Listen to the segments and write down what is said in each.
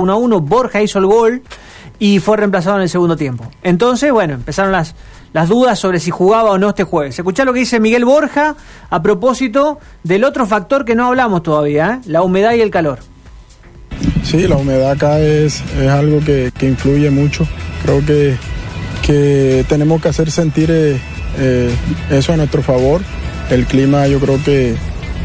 1 a 1, Borja hizo el gol y fue reemplazado en el segundo tiempo. Entonces, bueno, empezaron las, las dudas sobre si jugaba o no este jueves. Escuchá lo que dice Miguel Borja a propósito del otro factor que no hablamos todavía, ¿eh? la humedad y el calor. Sí, la humedad acá es, es algo que, que, influye mucho. Creo que, que tenemos que hacer sentir eh, eh, eso a nuestro favor. El clima yo creo que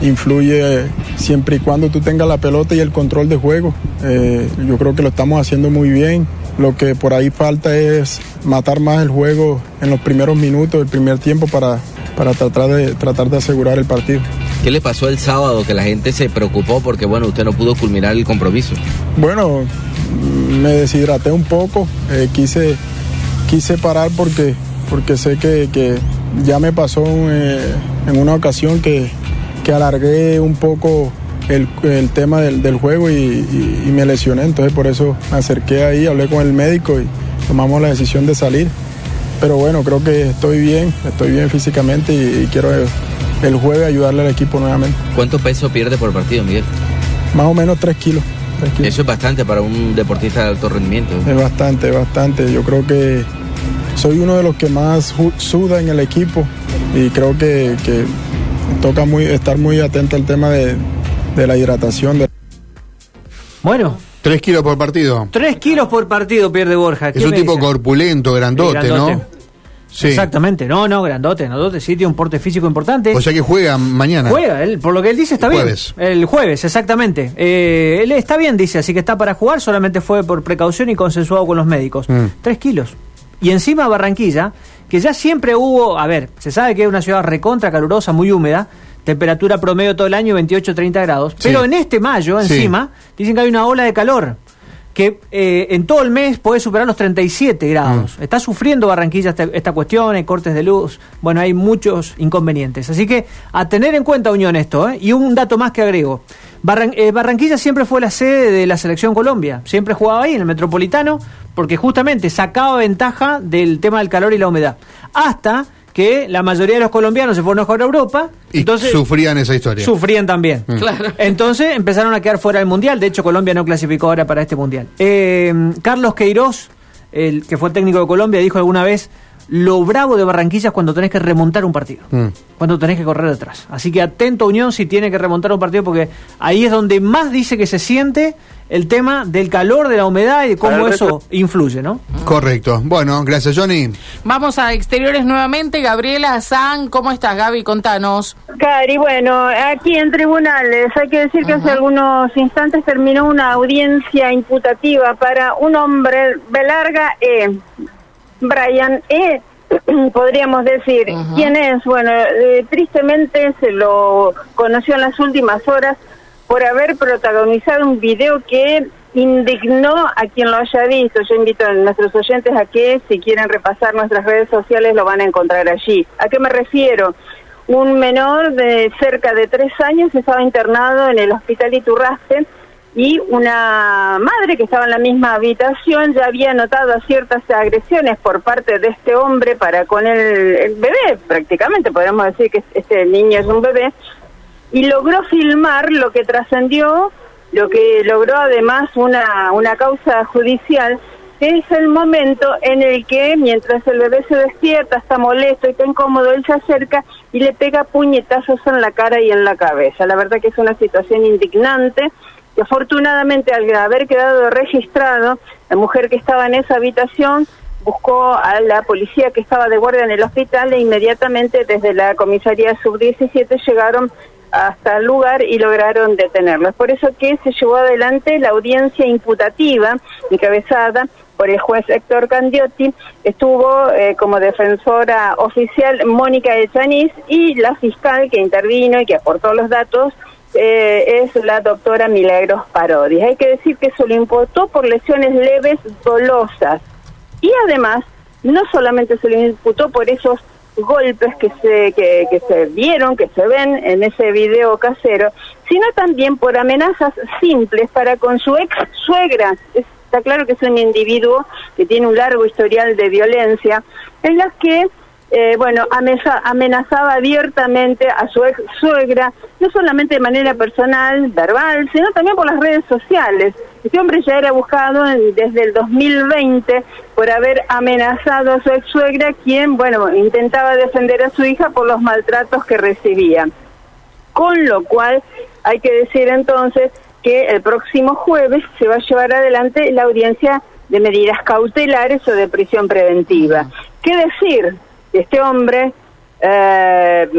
influye siempre y cuando tú tengas la pelota y el control de juego. Eh, yo creo que lo estamos haciendo muy bien. Lo que por ahí falta es matar más el juego en los primeros minutos del primer tiempo para, para tratar, de, tratar de asegurar el partido. ¿Qué le pasó el sábado que la gente se preocupó porque bueno, usted no pudo culminar el compromiso? Bueno, me deshidraté un poco, eh, quise, quise parar porque, porque sé que, que ya me pasó eh, en una ocasión que, que alargué un poco el, el tema del, del juego y, y, y, me lesioné, entonces por eso me acerqué ahí, hablé con el médico y tomamos la decisión de salir. Pero bueno, creo que estoy bien, estoy bien físicamente y, y quiero el, el, jueves ayudarle al equipo nuevamente. ¿Cuánto peso pierde por partido, Miguel? Más o menos 3 kilos, 3 kilos. Eso es bastante para un deportista de alto rendimiento. Es bastante, bastante. Yo creo que soy uno de los que más suda en el equipo y creo que, que toca muy, estar muy atento al tema de, de la hidratación. De... Bueno. Tres kilos por partido. Tres kilos por partido pierde Borja. Es un tipo dice? corpulento, grandote, sí, grandote, ¿no? Sí. Exactamente, no, no, grandote, grandote, sí, tiene un porte físico importante. O sea que juega mañana. Juega, él, por lo que él dice está el jueves. bien. El jueves, exactamente. Eh, él está bien, dice, así que está para jugar, solamente fue por precaución y consensuado con los médicos. Mm. Tres kilos. Y encima Barranquilla, que ya siempre hubo, a ver, se sabe que es una ciudad recontra calurosa, muy húmeda, temperatura promedio todo el año 28-30 grados, sí. pero en este mayo encima sí. dicen que hay una ola de calor que eh, en todo el mes puede superar los 37 grados. Mm. Está sufriendo Barranquilla esta, esta, cuestión, hay cortes de luz, bueno, hay muchos inconvenientes. Así que a tener en cuenta, Unión, esto, ¿eh? y un dato más que agrego. Barran eh, Barranquilla siempre fue la sede de la selección Colombia, siempre jugaba ahí en el Metropolitano, porque justamente sacaba ventaja del tema del calor y la humedad. Hasta que la mayoría de los colombianos se fueron a jugar a Europa. Y entonces, sufrían esa historia. Sufrían también. Mm. Claro. Entonces empezaron a quedar fuera del Mundial. De hecho, Colombia no clasificó ahora para este Mundial. Eh, Carlos Queiroz, el que fue técnico de Colombia, dijo alguna vez, lo bravo de Barranquilla es cuando tenés que remontar un partido. Mm. Cuando tenés que correr detrás. Así que atento Unión si tiene que remontar un partido porque ahí es donde más dice que se siente el tema del calor, de la humedad y de cómo eso influye, ¿no? Correcto. Bueno, gracias Johnny. Vamos a exteriores nuevamente. Gabriela San, ¿cómo estás Gaby? Contanos. Cari, bueno, aquí en tribunales hay que decir que uh -huh. hace algunos instantes terminó una audiencia imputativa para un hombre Belarga E. Brian E. podríamos decir. Uh -huh. ¿Quién es? Bueno, eh, tristemente se lo conoció en las últimas horas por haber protagonizado un video que indignó a quien lo haya visto. Yo invito a nuestros oyentes a que si quieren repasar nuestras redes sociales lo van a encontrar allí. ¿A qué me refiero? Un menor de cerca de tres años estaba internado en el hospital Iturraste y una madre que estaba en la misma habitación ya había notado ciertas agresiones por parte de este hombre para con el, bebé, prácticamente podemos decir que este niño es un bebé, y logró filmar lo que trascendió, lo que logró además una, una causa judicial, que es el momento en el que mientras el bebé se despierta, está molesto y está incómodo, él se acerca y le pega puñetazos en la cara y en la cabeza. La verdad que es una situación indignante que afortunadamente al haber quedado registrado, la mujer que estaba en esa habitación buscó a la policía que estaba de guardia en el hospital e inmediatamente desde la comisaría sub-17 llegaron hasta el lugar y lograron detenerlo. Es por eso que se llevó adelante la audiencia imputativa encabezada por el juez Héctor Candiotti, estuvo eh, como defensora oficial Mónica Echaniz y la fiscal que intervino y que aportó los datos eh, es la doctora Milagros Parodi. Hay que decir que se lo imputó por lesiones leves dolosas y además no solamente se lo imputó por esos golpes que se que, que se vieron, que se ven en ese video casero, sino también por amenazas simples para con su ex suegra. Está claro que es un individuo que tiene un largo historial de violencia, en las que eh, bueno, amenazaba abiertamente a su ex suegra, no solamente de manera personal, verbal, sino también por las redes sociales. Este hombre ya era buscado desde el 2020 por haber amenazado a su ex suegra, quien, bueno, intentaba defender a su hija por los maltratos que recibía. Con lo cual, hay que decir entonces que el próximo jueves se va a llevar adelante la audiencia de medidas cautelares o de prisión preventiva. ¿Qué decir? Este hombre, eh,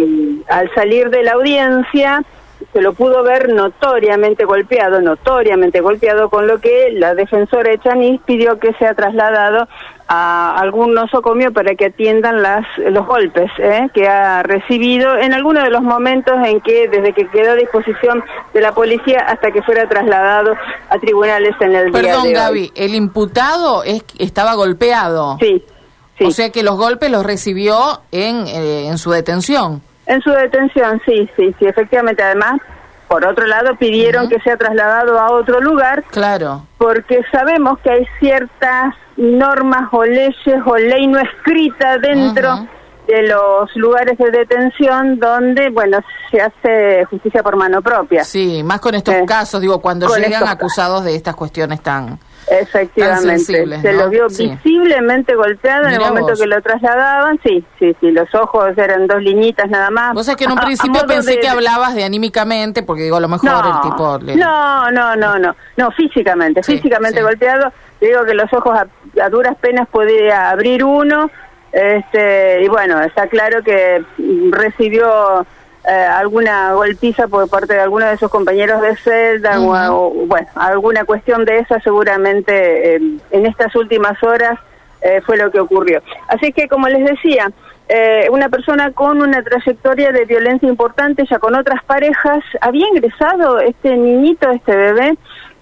al salir de la audiencia, se lo pudo ver notoriamente golpeado, notoriamente golpeado, con lo que la defensora Echanis pidió que sea trasladado a algún nosocomio para que atiendan las, los golpes ¿eh? que ha recibido en algunos de los momentos en que, desde que quedó a disposición de la policía hasta que fuera trasladado a tribunales en el Perdón, día de Gaby, ¿el imputado es, estaba golpeado? Sí, sí. O sea que los golpes los recibió en, eh, en su detención. En su detención, sí, sí, sí, efectivamente. Además, por otro lado, pidieron que sea trasladado a otro lugar. Claro. Porque sabemos que hay ciertas normas o leyes o ley no escrita dentro de los lugares de detención donde, bueno, se hace justicia por mano propia. Sí, más con estos Eh, casos, digo, cuando llegan acusados de estas cuestiones tan... Efectivamente, se ¿no? lo vio Sí. visiblemente golpeado en el momento vos. que lo trasladaban. Sí, sí, sí, los ojos eran dos liñitas nada más. Vos sabés que en un A- principio pensé de- que hablabas de anímicamente, porque digo, a lo mejor el tipo... le- No, no, no, no, no, físicamente, Sí, físicamente sí. golpeado. Te digo que los ojos a, a duras penas podía abrir uno, este, y bueno, está claro que recibió eh, alguna golpiza por parte de alguno de sus compañeros de celda o- o, bueno, alguna cuestión de esa seguramente eh, en estas últimas horas eh, fue lo que ocurrió. Así que, como les decía, eh, una persona con una trayectoria de violencia importante, ya con otras parejas, había ingresado este niñito, este bebé,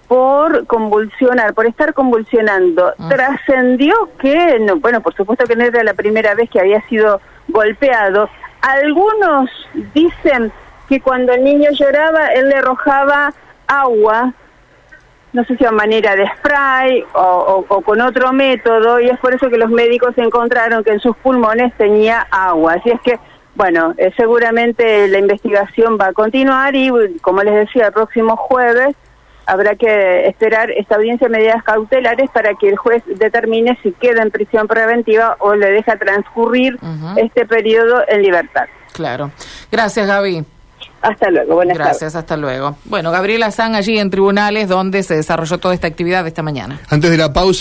por convulsionar, por estar convulsionando. Trascendió que, no, bueno, por supuesto que no era la primera vez que había sido golpeado. Algunos dicen que cuando el niño lloraba, él le arrojaba agua no sé si a manera de spray o, con otro método, y es por eso que los médicos encontraron que en sus pulmones tenía agua. Así es que, bueno, eh, seguramente la investigación va a continuar y, como les decía, el próximo jueves habrá que esperar esta audiencia de medidas cautelares para que el juez determine si queda en prisión preventiva o le deja transcurrir este periodo en libertad. Claro. Gracias, Gaby. Hasta luego, buenas tardes. Gracias, hasta luego. Bueno, Gabriela San allí en tribunales donde se desarrolló toda esta actividad de esta mañana. Antes de la pausa.